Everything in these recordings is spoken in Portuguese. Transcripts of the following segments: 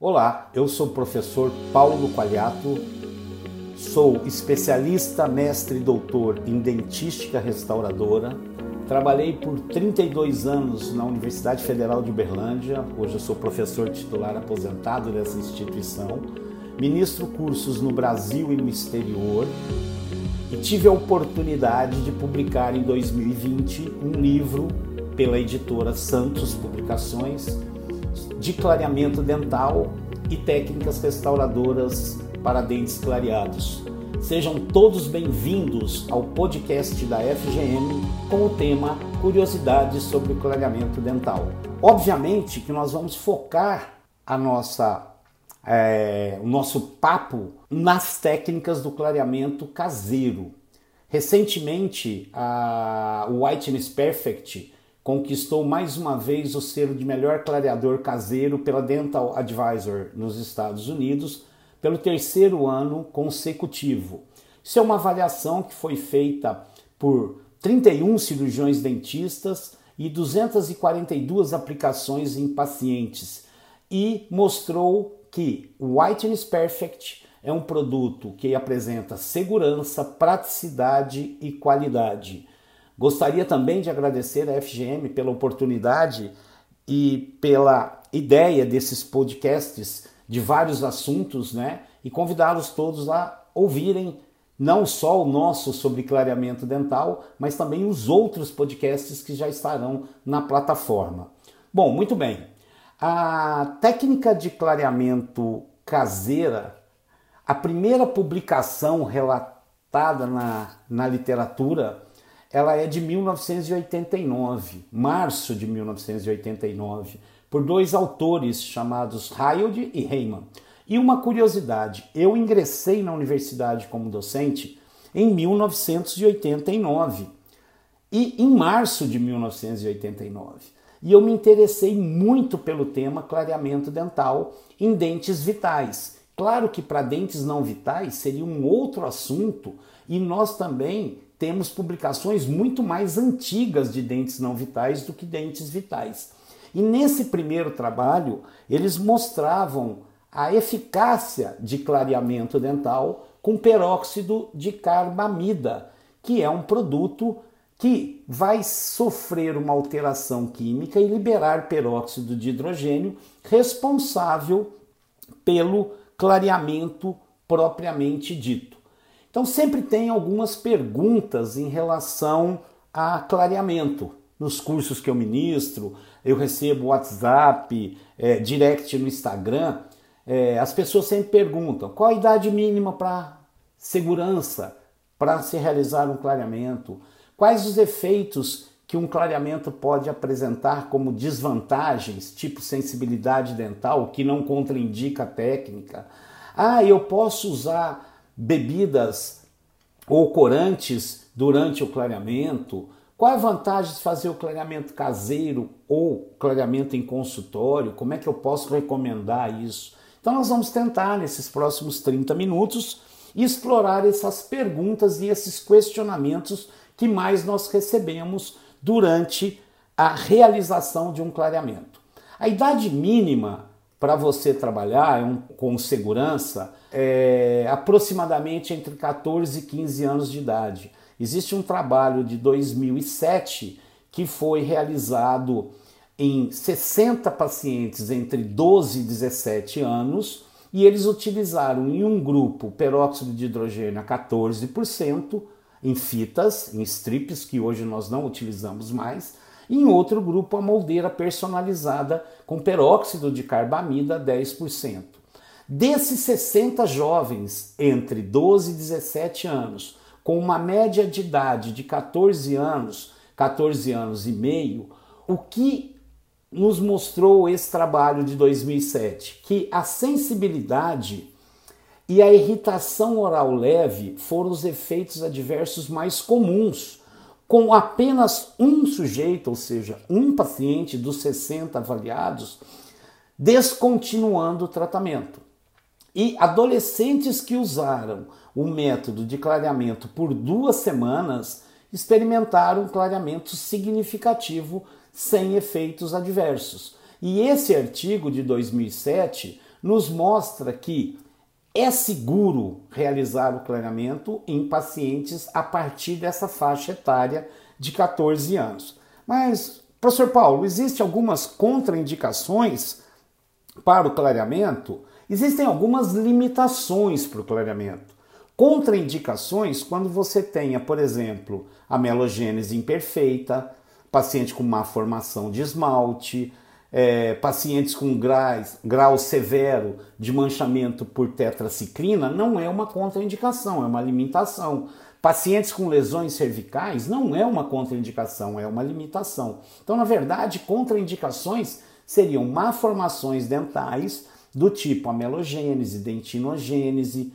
Olá, eu sou o professor Paulo Qualiato, sou especialista, mestre e doutor em dentística restauradora. Trabalhei por 32 anos na Universidade Federal de Uberlândia, hoje eu sou professor titular aposentado dessa instituição. Ministro cursos no Brasil e no exterior e tive a oportunidade de publicar em 2020 um livro pela editora Santos Publicações de clareamento dental e técnicas restauradoras para dentes clareados. Sejam todos bem-vindos ao podcast da FGM com o tema Curiosidades sobre clareamento dental. Obviamente que nós vamos focar a nossa, é, o nosso papo nas técnicas do clareamento caseiro. Recentemente, a Whiteness Perfect conquistou mais uma vez o selo de melhor clareador caseiro pela Dental Advisor nos Estados Unidos pelo terceiro ano consecutivo. Isso é uma avaliação que foi feita por 31 cirurgiões dentistas e 242 aplicações em pacientes e mostrou que o Whiteness Perfect é um produto que apresenta segurança, praticidade e qualidade. Gostaria também de agradecer à FGM pela oportunidade e pela ideia desses podcasts de vários assuntos, né? E convidá-los todos a ouvirem não só o nosso sobre clareamento dental, mas também os outros podcasts que já estarão na plataforma. Bom, muito bem. A técnica de clareamento caseira, a primeira publicação relatada na, na literatura ela é de 1989, março de 1989, por dois autores chamados Hyde e Heyman. E uma curiosidade, eu ingressei na universidade como docente em 1989 e em março de 1989. E eu me interessei muito pelo tema clareamento dental em dentes vitais. Claro que para dentes não vitais seria um outro assunto e nós também temos publicações muito mais antigas de dentes não vitais do que dentes vitais. E nesse primeiro trabalho, eles mostravam a eficácia de clareamento dental com peróxido de carbamida, que é um produto que vai sofrer uma alteração química e liberar peróxido de hidrogênio responsável pelo clareamento propriamente dito. Então sempre tem algumas perguntas em relação a clareamento. Nos cursos que eu ministro, eu recebo WhatsApp, é, direct no Instagram, é, as pessoas sempre perguntam qual a idade mínima para segurança, para se realizar um clareamento, quais os efeitos que um clareamento pode apresentar como desvantagens, tipo sensibilidade dental, que não contraindica a técnica. Ah, eu posso usar bebidas ou corantes durante o clareamento? Qual é a vantagem de fazer o clareamento caseiro ou clareamento em consultório? Como é que eu posso recomendar isso? Então, nós vamos tentar, nesses próximos 30 minutos, explorar essas perguntas e esses questionamentos que mais nós recebemos durante a realização de um clareamento. A idade mínima para você trabalhar um, com segurança é aproximadamente entre 14 e 15 anos de idade. Existe um trabalho de 2007 que foi realizado em 60 pacientes entre 12 e 17 anos e eles utilizaram em um grupo peróxido de hidrogênio a 14% em fitas, em strips que hoje nós não utilizamos mais, em outro grupo a moldeira personalizada com peróxido de carbamida 10%. Desses 60 jovens entre 12 e 17 anos, com uma média de idade de 14 anos, 14 anos e meio, o que nos mostrou esse trabalho de 2007? Que a sensibilidade e a irritação oral leve foram os efeitos adversos mais comuns com apenas um sujeito, ou seja, um paciente dos 60 avaliados, descontinuando o tratamento. E adolescentes que usaram o método de clareamento por duas semanas experimentaram um clareamento significativo sem efeitos adversos. E esse artigo de 2007 nos mostra que é seguro realizar o clareamento em pacientes a partir dessa faixa etária de 14 anos. Mas, professor Paulo, existem algumas contraindicações para o clareamento? Existem algumas limitações para o clareamento. Contraindicações quando você tenha, por exemplo, a melogênese imperfeita, paciente com má formação de esmalte, é, pacientes com graus, grau severo de manchamento por tetraciclina, não é uma contraindicação, é uma limitação. Pacientes com lesões cervicais não é uma contraindicação, é uma limitação. Então, na verdade, contraindicações seriam malformações dentais do tipo amelogênese, dentinogênese,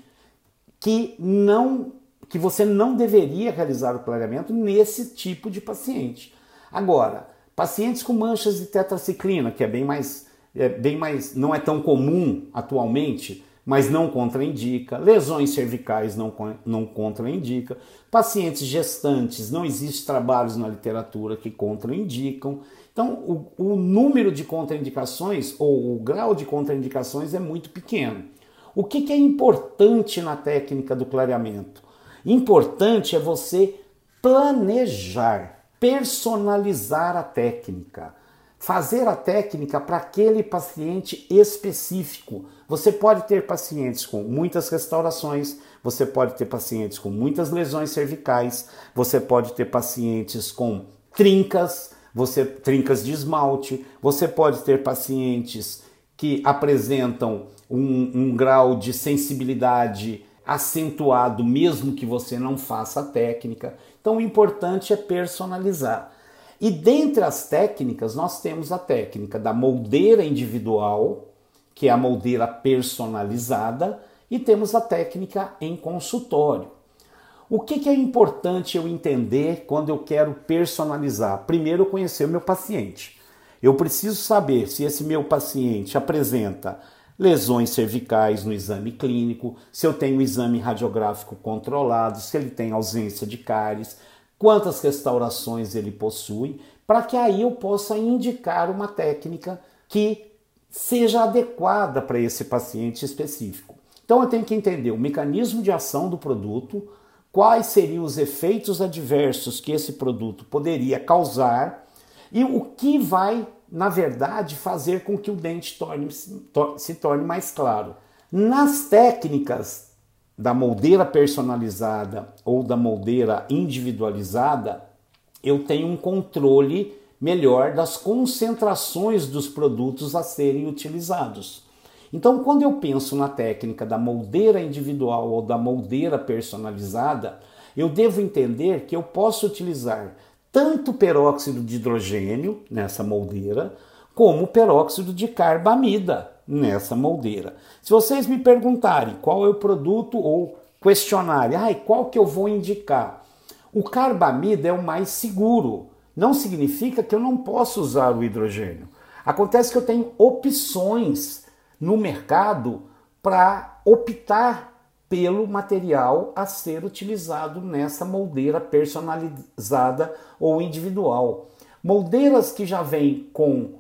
que não que você não deveria realizar o clareamento nesse tipo de paciente. Agora, pacientes com manchas de tetraciclina, que é bem mais, é bem mais não é tão comum atualmente, mas não contraindica. Lesões cervicais não, não contraindica. Pacientes gestantes, não existe trabalhos na literatura que contraindicam. Então, o, o número de contraindicações ou o grau de contraindicações é muito pequeno. O que, que é importante na técnica do clareamento? Importante é você planejar personalizar a técnica, fazer a técnica para aquele paciente específico. Você pode ter pacientes com muitas restaurações, você pode ter pacientes com muitas lesões cervicais, você pode ter pacientes com trincas, você trincas de esmalte, você pode ter pacientes que apresentam um, um grau de sensibilidade acentuado, mesmo que você não faça a técnica. Então o importante é personalizar. E dentre as técnicas, nós temos a técnica da moldeira individual, que é a moldeira personalizada, e temos a técnica em consultório. O que, que é importante eu entender quando eu quero personalizar? Primeiro, conhecer o meu paciente. Eu preciso saber se esse meu paciente apresenta lesões cervicais no exame clínico, se eu tenho exame radiográfico controlado, se ele tem ausência de cáries, quantas restaurações ele possui, para que aí eu possa indicar uma técnica que seja adequada para esse paciente específico. Então eu tenho que entender o mecanismo de ação do produto, quais seriam os efeitos adversos que esse produto poderia causar e o que vai na verdade, fazer com que o dente torne, se torne mais claro. Nas técnicas da moldeira personalizada ou da moldeira individualizada, eu tenho um controle melhor das concentrações dos produtos a serem utilizados. Então, quando eu penso na técnica da moldeira individual ou da moldeira personalizada, eu devo entender que eu posso utilizar tanto peróxido de hidrogênio nessa moldeira, como peróxido de carbamida nessa moldeira. Se vocês me perguntarem qual é o produto ou questionarem, ai, qual que eu vou indicar? O carbamida é o mais seguro. Não significa que eu não posso usar o hidrogênio. Acontece que eu tenho opções no mercado para optar pelo material a ser utilizado nessa moldeira personalizada ou individual. Moldeiras que já vêm com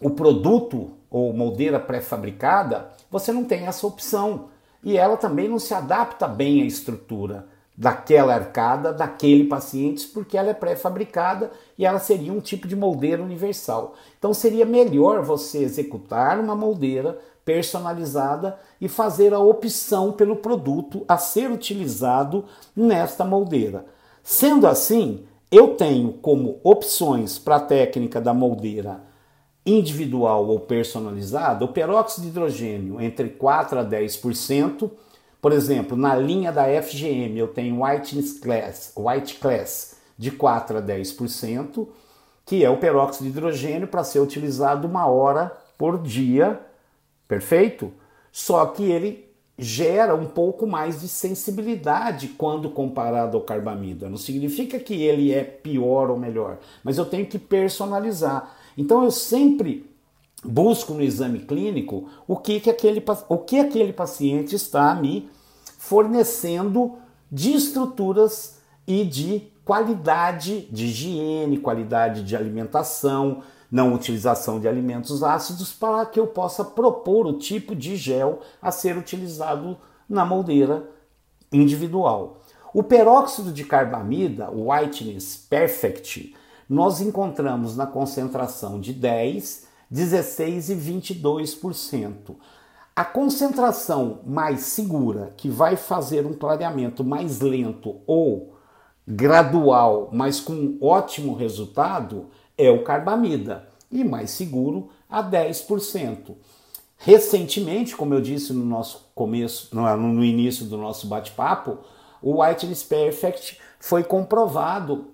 o produto ou moldeira pré-fabricada, você não tem essa opção. E ela também não se adapta bem à estrutura daquela arcada, daquele paciente, porque ela é pré-fabricada e ela seria um tipo de moldeira universal. Então seria melhor você executar uma moldeira personalizada e fazer a opção pelo produto a ser utilizado nesta moldeira. Sendo assim, eu tenho como opções para a técnica da moldeira individual ou personalizada o peróxido de hidrogênio entre 4 a 10%. Por exemplo, na linha da FGM eu tenho White Class, White Class de 4 a 10%, que é o peróxido de hidrogênio para ser utilizado uma hora por dia Perfeito? Só que ele gera um pouco mais de sensibilidade quando comparado ao carbamida. Não significa que ele é pior ou melhor, mas eu tenho que personalizar. Então eu sempre busco no exame clínico o que, que, aquele, o que aquele paciente está me fornecendo de estruturas e de qualidade de higiene, qualidade de alimentação, não utilização de alimentos ácidos para que eu possa propor o tipo de gel a ser utilizado na moldeira individual. O peróxido de carbamida, o Whiteness Perfect, nós encontramos na concentração de 10, 16 e 22%. A concentração mais segura, que vai fazer um clareamento mais lento ou gradual, mas com ótimo resultado, é o carbamida e mais seguro a 10%. Recentemente, como eu disse no nosso começo, no início do nosso bate-papo, o Whiteness Perfect foi comprovado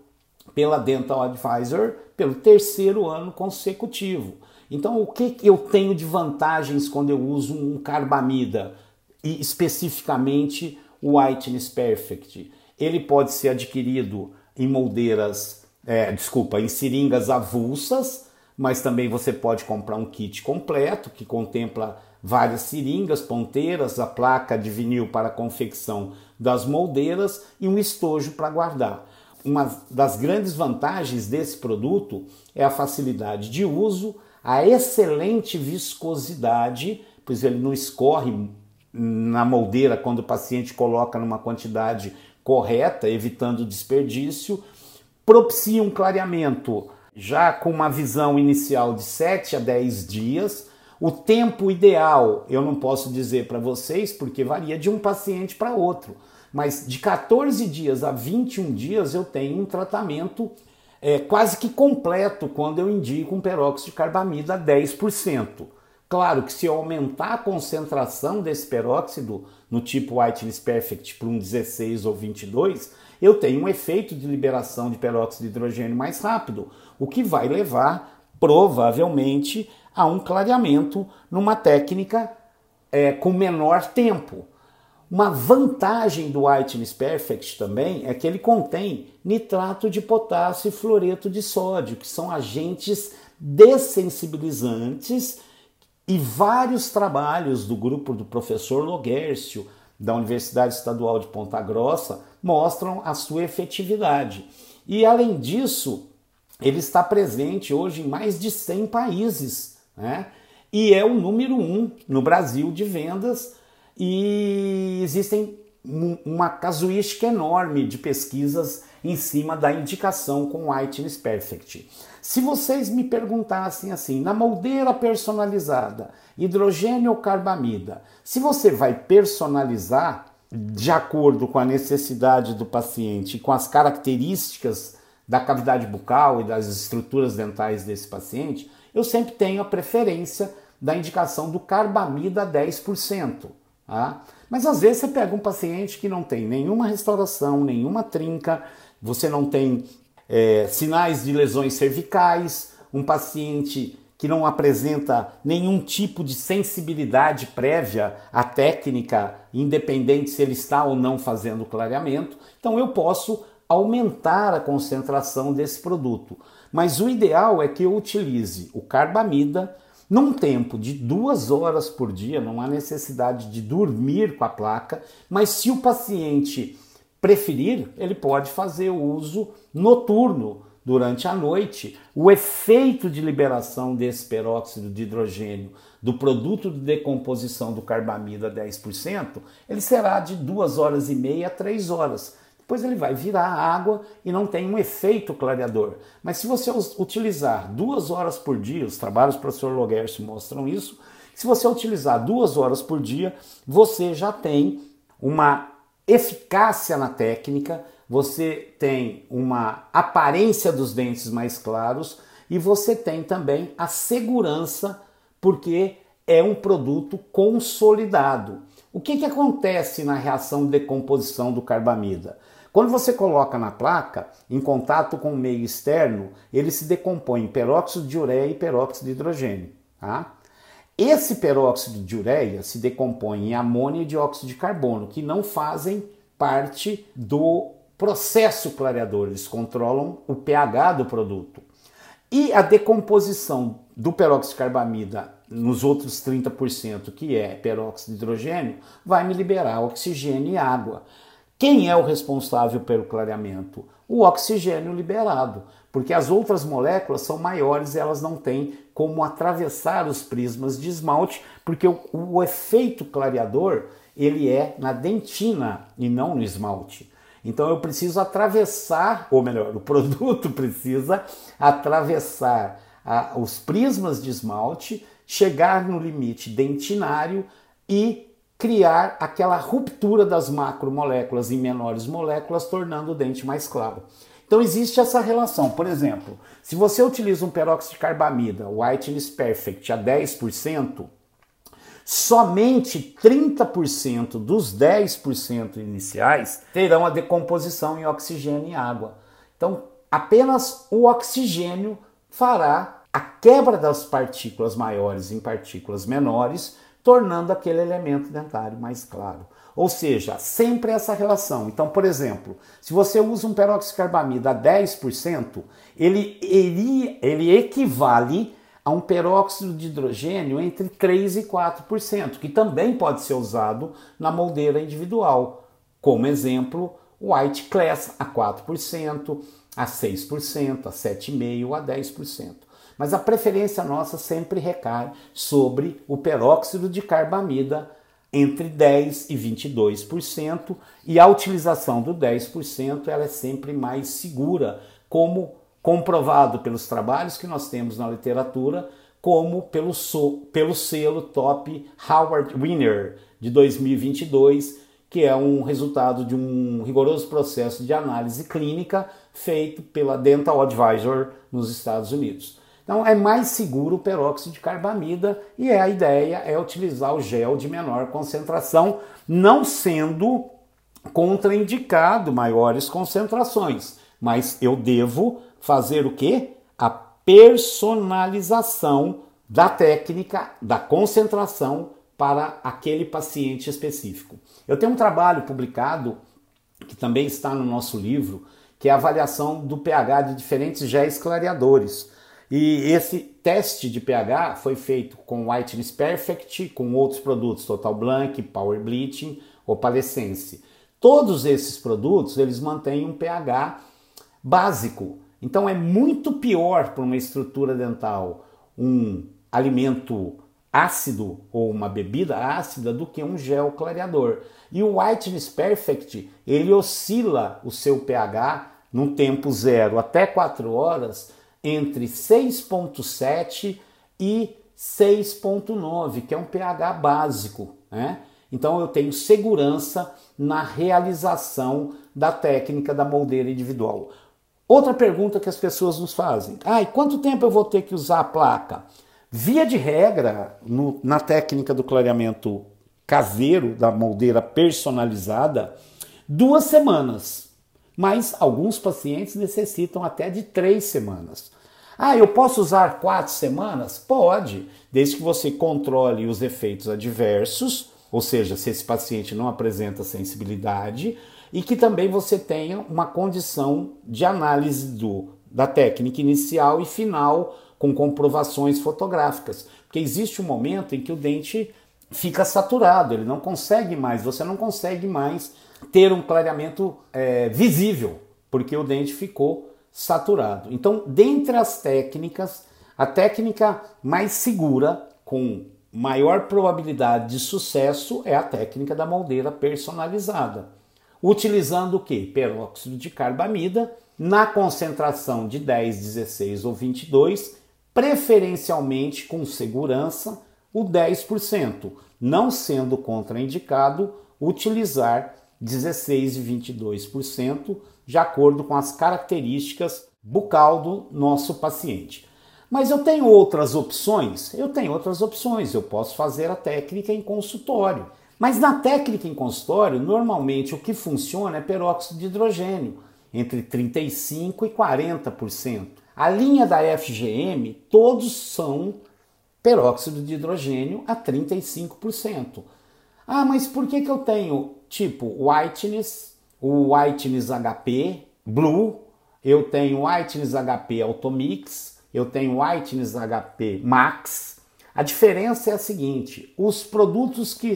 pela Dental Advisor pelo terceiro ano consecutivo. Então, o que eu tenho de vantagens quando eu uso um carbamida e especificamente o Whiteness Perfect? Ele pode ser adquirido em moldeiras, é, desculpa, em seringas avulsas, mas também você pode comprar um kit completo que contempla várias seringas, ponteiras, a placa de vinil para a confecção das moldeiras e um estojo para guardar. Uma das grandes vantagens desse produto é a facilidade de uso, a excelente viscosidade, pois ele não escorre na moldeira quando o paciente coloca numa quantidade correta, evitando desperdício, propicia um clareamento já com uma visão inicial de 7 a 10 dias. O tempo ideal eu não posso dizer para vocês porque varia de um paciente para outro, mas de 14 dias a 21 dias eu tenho um tratamento é, quase que completo quando eu indico um peróxido de carbamida 10%. Claro que se eu aumentar a concentração desse peróxido no tipo Whitelist Perfect para um 16 ou 22, eu tenho um efeito de liberação de peróxido de hidrogênio mais rápido, o que vai levar provavelmente a um clareamento numa técnica é, com menor tempo. Uma vantagem do Whiteness Perfect também é que ele contém nitrato de potássio e fluoreto de sódio, que são agentes dessensibilizantes e vários trabalhos do grupo do professor Loguércio, da Universidade Estadual de Ponta Grossa, mostram a sua efetividade. E além disso, ele está presente hoje em mais de 100 países, né? E é o número um no Brasil de vendas e existem uma casuística enorme de pesquisas em cima da indicação com Whiteness Perfect. Se vocês me perguntassem assim, na moldeira personalizada, hidrogênio ou carbamida, se você vai personalizar de acordo com a necessidade do paciente e com as características da cavidade bucal e das estruturas dentais desse paciente, eu sempre tenho a preferência da indicação do carbamida 10%. Tá? Mas às vezes você pega um paciente que não tem nenhuma restauração, nenhuma trinca, você não tem é, sinais de lesões cervicais, um paciente que não apresenta nenhum tipo de sensibilidade prévia à técnica, independente se ele está ou não fazendo clareamento, então eu posso aumentar a concentração desse produto. Mas o ideal é que eu utilize o carbamida num tempo de duas horas por dia, não há necessidade de dormir com a placa, mas se o paciente preferir, ele pode fazer o uso noturno durante a noite. O efeito de liberação desse peróxido de hidrogênio do produto de decomposição do carbamida 10%, ele será de duas horas e meia a três horas depois ele vai virar água e não tem um efeito clareador. Mas se você utilizar duas horas por dia, os trabalhos do professor Logercio mostram isso, se você utilizar duas horas por dia, você já tem uma eficácia na técnica, você tem uma aparência dos dentes mais claros e você tem também a segurança, porque é um produto consolidado. O que, que acontece na reação de decomposição do carbamida? Quando você coloca na placa, em contato com o meio externo, ele se decompõe em peróxido de ureia e peróxido de hidrogênio. Tá? Esse peróxido de ureia se decompõe em amônia e dióxido de carbono, que não fazem parte do processo clareador, eles controlam o pH do produto. E a decomposição do peróxido de carbamida nos outros 30%, que é peróxido de hidrogênio, vai me liberar oxigênio e água. Quem é o responsável pelo clareamento? o oxigênio liberado, porque as outras moléculas são maiores e elas não têm como atravessar os prismas de esmalte, porque o, o efeito clareador ele é na dentina e não no esmalte. Então eu preciso atravessar, ou melhor, o produto precisa atravessar a, os prismas de esmalte, chegar no limite dentinário e criar aquela ruptura das macromoléculas em menores moléculas, tornando o dente mais claro. Então existe essa relação. Por exemplo, se você utiliza um peróxido de carbamida, Whiteness Perfect, a 10%, somente 30% dos 10% iniciais terão a decomposição em oxigênio e água. Então, apenas o oxigênio fará a quebra das partículas maiores em partículas menores, tornando aquele elemento dentário mais claro. Ou seja, sempre essa relação. Então, por exemplo, se você usa um peróxido de carbamida a 10%, ele, ele, ele equivale a um peróxido de hidrogênio entre 3 e 4%, que também pode ser usado na moldeira individual. Como exemplo, White Class a 4%, a 6%, a 7,5%, a 10%. Mas a preferência nossa sempre recai sobre o peróxido de carbamida entre 10 e 22%, e a utilização do 10% ela é sempre mais segura, como comprovado pelos trabalhos que nós temos na literatura, como pelo, so, pelo selo Top Howard Winner de 2022, que é um resultado de um rigoroso processo de análise clínica feito pela Dental Advisor nos Estados Unidos. Então é mais seguro o peróxido de carbamida e a ideia é utilizar o gel de menor concentração, não sendo contraindicado maiores concentrações, mas eu devo fazer o que? A personalização da técnica, da concentração para aquele paciente específico. Eu tenho um trabalho publicado que também está no nosso livro, que é a avaliação do pH de diferentes géis clareadores. E esse teste de pH foi feito com Whiteness Perfect, com outros produtos, Total Blank, Power Bleaching, Opalescence. Todos esses produtos, eles mantêm um pH básico, então é muito pior para uma estrutura dental um alimento ácido ou uma bebida ácida do que um gel clareador. E o Whiteness Perfect, ele oscila o seu pH no tempo zero até 4 horas entre 6.7 e 6.9, que é um pH básico, né? Então eu tenho segurança na realização da técnica da moldeira individual. Outra pergunta que as pessoas nos fazem: e quanto tempo eu vou ter que usar a placa? Via de regra, no, na técnica do clareamento caseiro, da moldeira personalizada, duas semanas. Mas alguns pacientes necessitam até de três semanas. Ah, eu posso usar quatro semanas? Pode, desde que você controle os efeitos adversos, ou seja, se esse paciente não apresenta sensibilidade, e que também você tenha uma condição de análise do, da técnica inicial e final com comprovações fotográficas, porque existe um momento em que o dente fica saturado, ele não consegue mais, você não consegue mais ter um clareamento é, visível, porque o dente ficou saturado. Então, dentre as técnicas, a técnica mais segura, com maior probabilidade de sucesso, é a técnica da moldeira personalizada utilizando o que? Peróxido de carbamida na concentração de 10, 16 ou 22, preferencialmente com segurança o 10%, não sendo contraindicado utilizar 16 e 22% de acordo com as características bucal do nosso paciente. Mas eu tenho outras opções? Eu tenho outras opções. Eu posso fazer a técnica em consultório. Mas na técnica em consultório, normalmente o que funciona é peróxido de hidrogênio, entre 35% e 40%. A linha da FGM, todos são peróxido de hidrogênio a 35%. Ah, mas por que, que eu tenho tipo Whiteness, o Whiteness HP Blue, eu tenho Whiteness HP Automix, eu tenho Whiteness HP Max. A diferença é a seguinte: os produtos que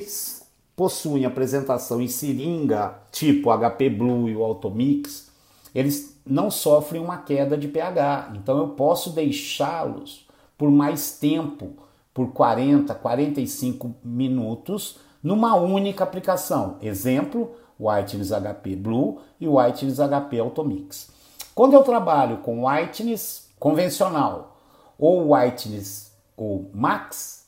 possuem apresentação em seringa, tipo HP Blue e o Automix, eles não sofrem uma queda de pH. Então eu posso deixá-los por mais tempo, por 40, 45 minutos, numa única aplicação. Exemplo, Whiteness HP Blue e Whiteness HP Automix. Quando eu trabalho com Whiteness convencional ou Whiteness ou Max,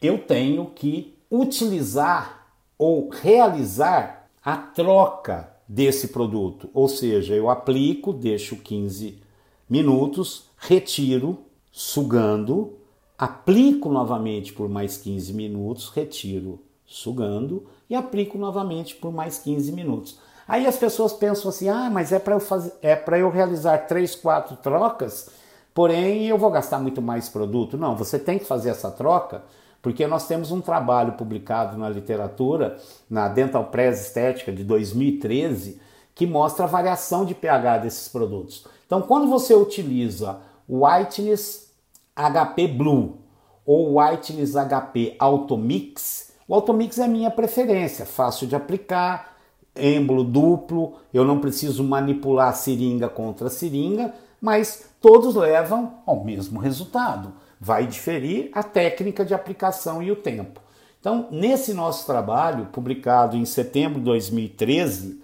eu tenho que utilizar ou realizar a troca desse produto. Ou seja, eu aplico, deixo 15 minutos, retiro, sugando, aplico novamente por mais 15 minutos, retiro, sugando e aplico novamente por mais 15 minutos. Aí as pessoas pensam assim: "Ah, mas é para eu fazer é para eu realizar três, quatro trocas, porém eu vou gastar muito mais produto". Não, você tem que fazer essa troca porque nós temos um trabalho publicado na literatura, na Dental Press Estética de 2013, que mostra a variação de pH desses produtos. Então, quando você utiliza o Whiteness HP Blue ou Whiteness HP Automix, o Automix é minha preferência, fácil de aplicar, êmbolo duplo, eu não preciso manipular seringa contra seringa, mas todos levam ao mesmo resultado. Vai diferir a técnica de aplicação e o tempo. Então, nesse nosso trabalho, publicado em setembro de 2013,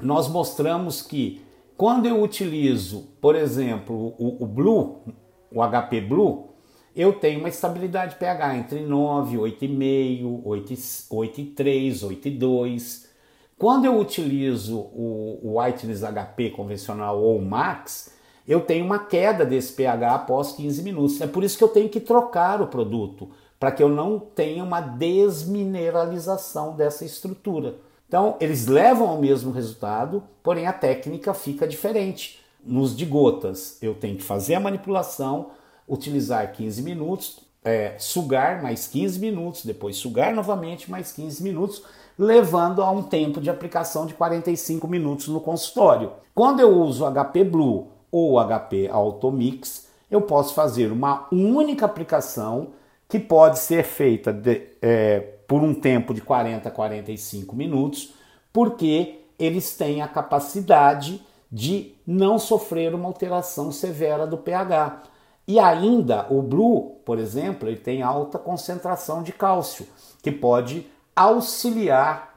nós mostramos que quando eu utilizo, por exemplo, o, o Blue, o HP Blue, eu tenho uma estabilidade pH entre 9, 8,5, 8,3, 8,2. Quando eu utilizo o, o Whiteness HP convencional ou Max, eu tenho uma queda desse pH após 15 minutos. É por isso que eu tenho que trocar o produto, para que eu não tenha uma desmineralização dessa estrutura. Então, eles levam ao mesmo resultado, porém a técnica fica diferente. Nos de gotas, eu tenho que fazer a manipulação, utilizar 15 minutos, é, sugar mais 15 minutos, depois sugar novamente mais 15 minutos, levando a um tempo de aplicação de 45 minutos no consultório. Quando eu uso HP Blue ou HP Automix, eu posso fazer uma única aplicação que pode ser feita de, é, por um tempo de 40 a 45 minutos, porque eles têm a capacidade de não sofrer uma alteração severa do pH. E ainda o Blue, por exemplo, ele tem alta concentração de cálcio, que pode auxiliar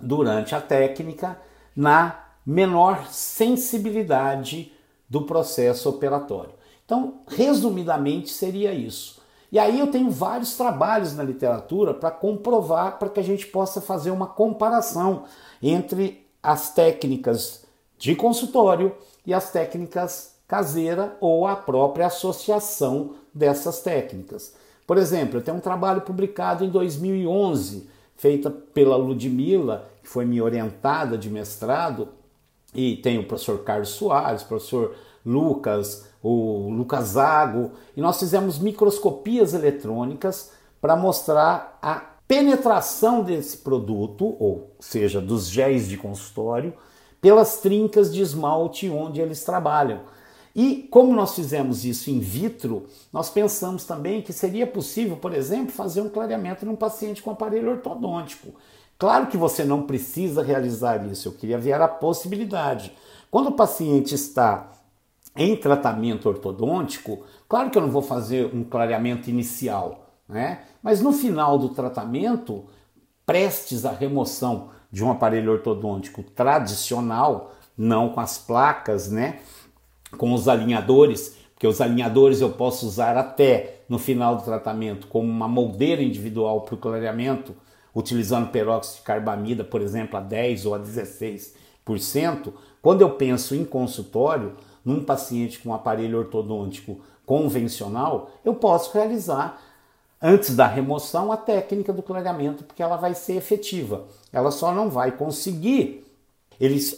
durante a técnica na menor sensibilidade do processo operatório. Então, resumidamente, seria isso. E aí eu tenho vários trabalhos na literatura para comprovar, para que a gente possa fazer uma comparação entre as técnicas de consultório e as técnicas caseira ou a própria associação dessas técnicas. Por exemplo, eu tenho um trabalho publicado em 2011, feita pela Ludmilla, que foi minha orientada de mestrado, e tem o professor Carlos Soares, professor Lucas, o Lucas Zago, e nós fizemos microscopias eletrônicas para mostrar a penetração desse produto, ou seja, dos géis de consultório, pelas trincas de esmalte onde eles trabalham. E como nós fizemos isso in vitro, nós pensamos também que seria possível, por exemplo, fazer um clareamento num paciente com aparelho ortodôntico. Claro que você não precisa realizar isso, eu queria ver a possibilidade. Quando o paciente está em tratamento ortodôntico, claro que eu não vou fazer um clareamento inicial, né? mas no final do tratamento, prestes à remoção de um aparelho ortodôntico tradicional, não com as placas, né? com os alinhadores, porque os alinhadores eu posso usar até no final do tratamento como uma moldeira individual para o clareamento utilizando peróxido de carbamida, por exemplo, a 10 ou a 16%, quando eu penso em consultório, num paciente com aparelho ortodôntico convencional, eu posso realizar antes da remoção a técnica do clareamento, porque ela vai ser efetiva. Ela só não vai conseguir.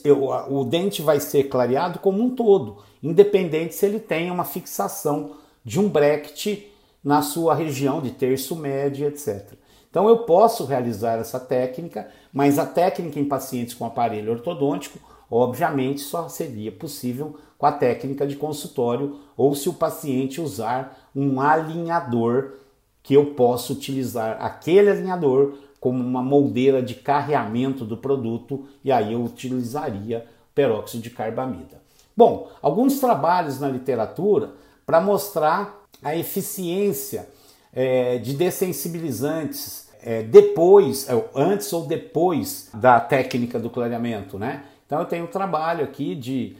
Eu, o dente vai ser clareado como um todo, independente se ele tem uma fixação de um bracket na sua região de terço médio, etc. Então eu posso realizar essa técnica, mas a técnica em pacientes com aparelho ortodôntico, obviamente, só seria possível com a técnica de consultório ou se o paciente usar um alinhador que eu posso utilizar aquele alinhador como uma moldeira de carreamento do produto e aí eu utilizaria peróxido de carbamida. Bom, alguns trabalhos na literatura para mostrar a eficiência é, de dessensibilizantes é, depois, é, antes ou depois da técnica do clareamento, né? Então eu tenho um trabalho aqui de,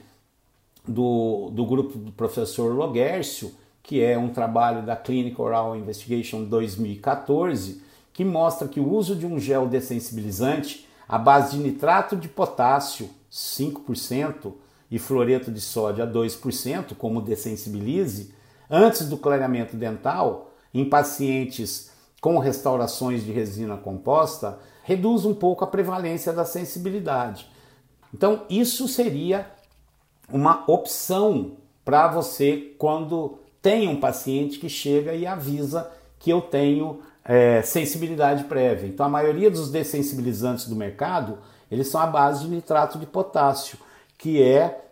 do, do grupo do professor Logercio, que é um trabalho da Clinical Oral Investigation 2014, que mostra que o uso de um gel dessensibilizante à base de nitrato de potássio 5% e fluoreto de sódio a 2% como dessensibilize antes do clareamento dental em pacientes com restaurações de resina composta reduz um pouco a prevalência da sensibilidade. Então, isso seria uma opção para você quando tem um paciente que chega e avisa que eu tenho é, sensibilidade prévia. Então, a maioria dos dessensibilizantes do mercado eles são à base de nitrato de potássio, que é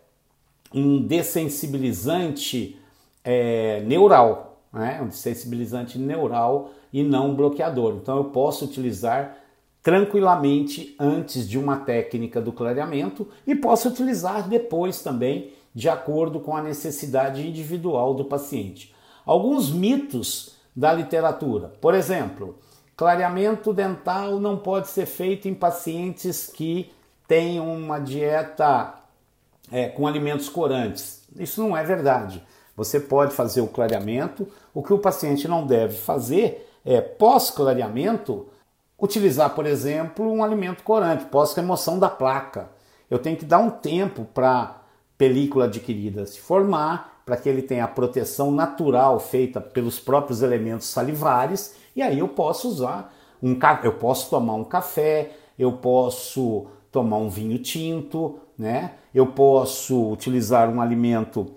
um dessensibilizante é, neural, né? um dessensibilizante neural e não bloqueador. Então, eu posso utilizar tranquilamente antes de uma técnica do clareamento e posso utilizar depois também, de acordo com a necessidade individual do paciente. Alguns mitos da literatura, por exemplo, clareamento dental não pode ser feito em pacientes que têm uma dieta é, com alimentos corantes. Isso não é verdade. Você pode fazer o clareamento. O que o paciente não deve fazer é, pós-clareamento, utilizar, por exemplo, um alimento corante, pós-remoção da placa. Eu tenho que dar um tempo para a película adquirida se formar, para que ele tenha a proteção natural feita pelos próprios elementos salivares, e aí eu posso usar um eu posso tomar um café, eu posso tomar um vinho tinto, né? Eu posso utilizar um alimento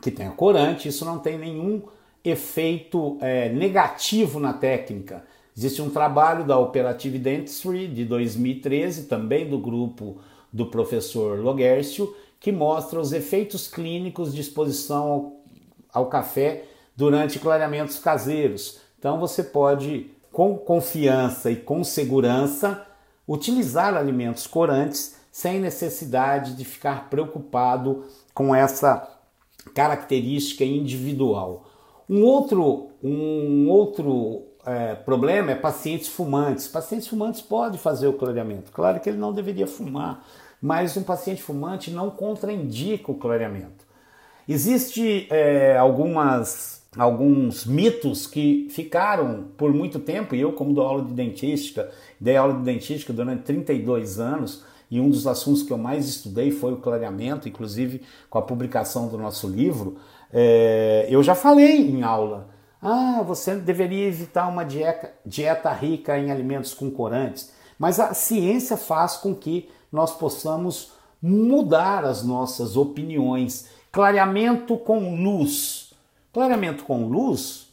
que tenha corante, isso não tem nenhum efeito é, negativo na técnica. Existe um trabalho da Operative Dentistry de 2013, também do grupo do professor Logercio, que mostra os efeitos clínicos de exposição ao, ao café durante clareamentos caseiros. Então você pode, com confiança e com segurança, utilizar alimentos corantes sem necessidade de ficar preocupado com essa característica individual. Um outro, um outro é, problema é pacientes fumantes. Pacientes fumantes podem fazer o clareamento. Claro que ele não deveria fumar, mas um paciente fumante não contraindica o clareamento. Existem é, algumas alguns mitos que ficaram por muito tempo, e eu, como dou aula de dentística, dei aula de dentística durante 32 anos, e um dos assuntos que eu mais estudei foi o clareamento, inclusive com a publicação do nosso livro. É, eu já falei em aula. Ah, você deveria evitar uma dieta, dieta rica em alimentos com corantes. Mas a ciência faz com que nós possamos mudar as nossas opiniões. Clareamento com luz. Clareamento com luz,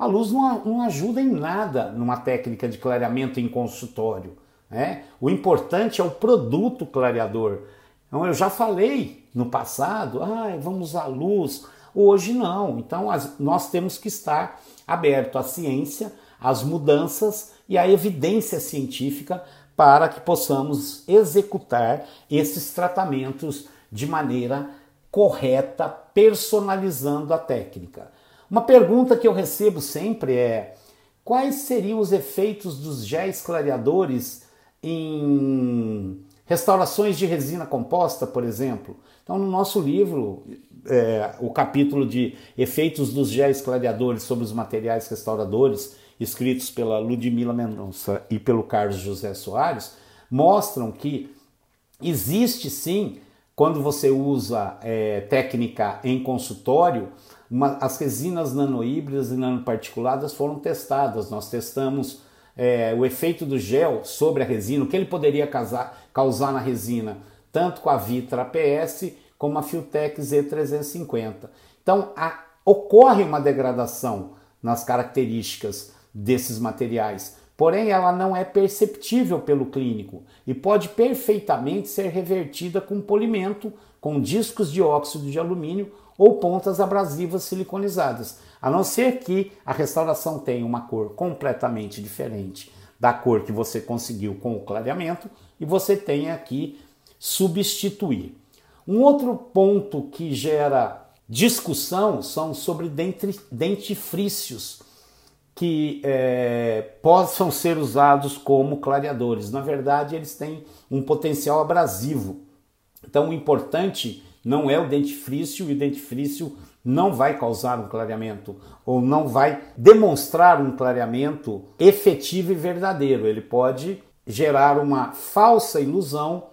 a luz não, não ajuda em nada numa técnica de clareamento em consultório. Né? O importante é o produto clareador. Então, eu já falei no passado, ah, vamos à luz. Hoje não. Então as, nós temos que estar aberto à ciência, às mudanças e à evidência científica para que possamos executar esses tratamentos de maneira correta, personalizando a técnica. Uma pergunta que eu recebo sempre é: quais seriam os efeitos dos géis clareadores em restaurações de resina composta, por exemplo. Então, no nosso livro, é, o capítulo de efeitos dos géis clareadores sobre os materiais restauradores, escritos pela Ludmila Mendonça e pelo Carlos José Soares, mostram que existe sim, quando você usa é, técnica em consultório, uma, as resinas nanohíbridas e nanoparticuladas foram testadas. Nós testamos é, o efeito do gel sobre a resina, o que ele poderia causar, causar na resina, tanto com a Vitra PS como a Filtec Z350. Então, a, ocorre uma degradação nas características desses materiais, porém ela não é perceptível pelo clínico e pode perfeitamente ser revertida com polimento, com discos de óxido de alumínio ou pontas abrasivas siliconizadas, a não ser que a restauração tenha uma cor completamente diferente da cor que você conseguiu com o clareamento e você tenha que substituir. Um outro ponto que gera discussão são sobre dentifrícios que é, possam ser usados como clareadores. Na verdade, eles têm um potencial abrasivo. Então, o importante não é o dentifrício e o dentifrício não vai causar um clareamento ou não vai demonstrar um clareamento efetivo e verdadeiro. Ele pode gerar uma falsa ilusão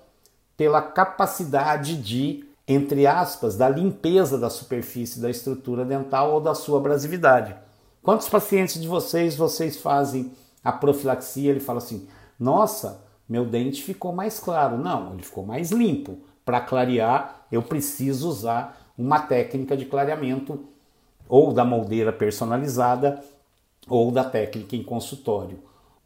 pela capacidade de, entre aspas, da limpeza da superfície da estrutura dental ou da sua abrasividade. Quantos pacientes de vocês vocês fazem a profilaxia? Ele fala assim: "Nossa, meu dente ficou mais claro". Não, ele ficou mais limpo. Para clarear, eu preciso usar uma técnica de clareamento ou da moldeira personalizada ou da técnica em consultório.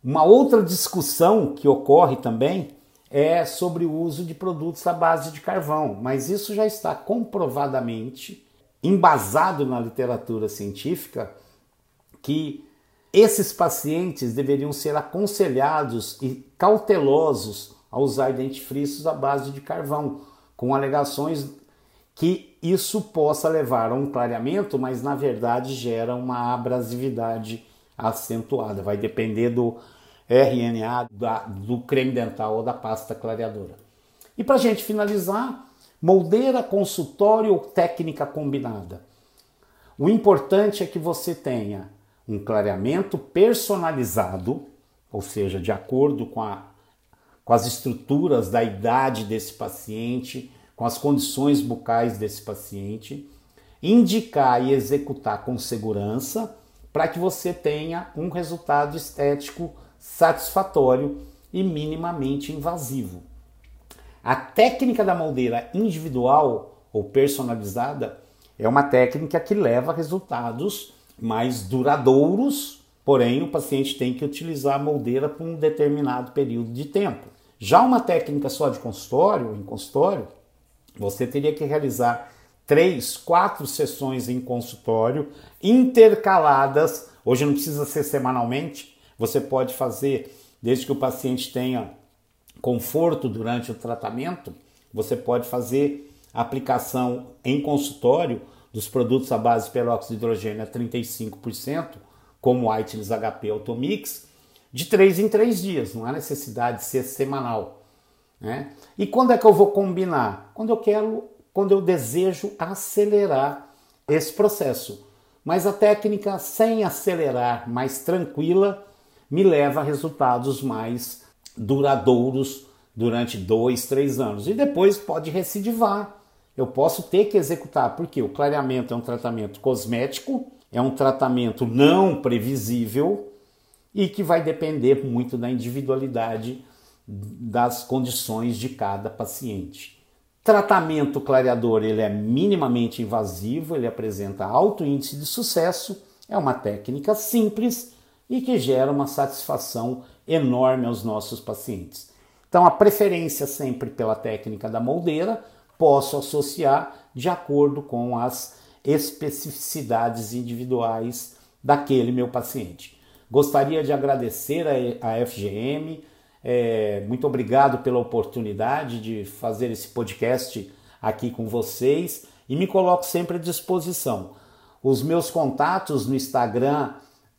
Uma outra discussão que ocorre também é sobre o uso de produtos à base de carvão, mas isso já está comprovadamente embasado na literatura científica que esses pacientes deveriam ser aconselhados e cautelosos a usar dentifrícios à base de carvão, com alegações que isso possa levar a um clareamento, mas na verdade gera uma abrasividade acentuada. Vai depender do RNA, da, do creme dental ou da pasta clareadora. E para a gente finalizar, moldeira, consultório ou técnica combinada. O importante é que você tenha um clareamento personalizado, ou seja, de acordo com a com as estruturas da idade desse paciente, com as condições bucais desse paciente, indicar e executar com segurança para que você tenha um resultado estético satisfatório e minimamente invasivo. A técnica da moldeira individual ou personalizada é uma técnica que leva a resultados mais duradouros, porém o paciente tem que utilizar a moldeira por um determinado período de tempo. Já uma técnica só de consultório, em consultório, você teria que realizar três, quatro sessões em consultório intercaladas. Hoje não precisa ser semanalmente, você pode fazer desde que o paciente tenha conforto durante o tratamento. Você pode fazer aplicação em consultório dos produtos à base de peróxido de hidrogênio a 35%, como o Whiteless HP Automix, de três em três dias, não há necessidade de ser semanal. Né? E quando é que eu vou combinar? Quando eu quero, quando eu desejo acelerar esse processo. Mas a técnica sem acelerar, mais tranquila, me leva a resultados mais duradouros durante dois, três anos. E depois pode recidivar. Eu posso ter que executar, porque o clareamento é um tratamento cosmético, é um tratamento não previsível, e que vai depender muito da individualidade das condições de cada paciente. Tratamento clareador ele é minimamente invasivo, ele apresenta alto índice de sucesso, é uma técnica simples e que gera uma satisfação enorme aos nossos pacientes. Então a preferência sempre pela técnica da moldeira posso associar de acordo com as especificidades individuais daquele meu paciente. Gostaria de agradecer a, FGM, é, muito obrigado pela oportunidade de fazer esse podcast aqui com vocês e me coloco sempre à disposição. Os meus contatos no Instagram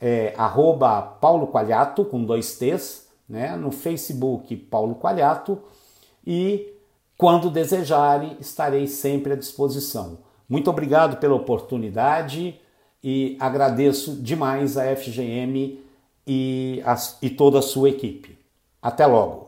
é arroba Paulo Qualiato, com dois T's, né? no Facebook Paulo Qualiato e quando desejarem estarei sempre à disposição. Muito obrigado pela oportunidade e agradeço demais a FGM e, a, e toda a sua equipe. Até logo!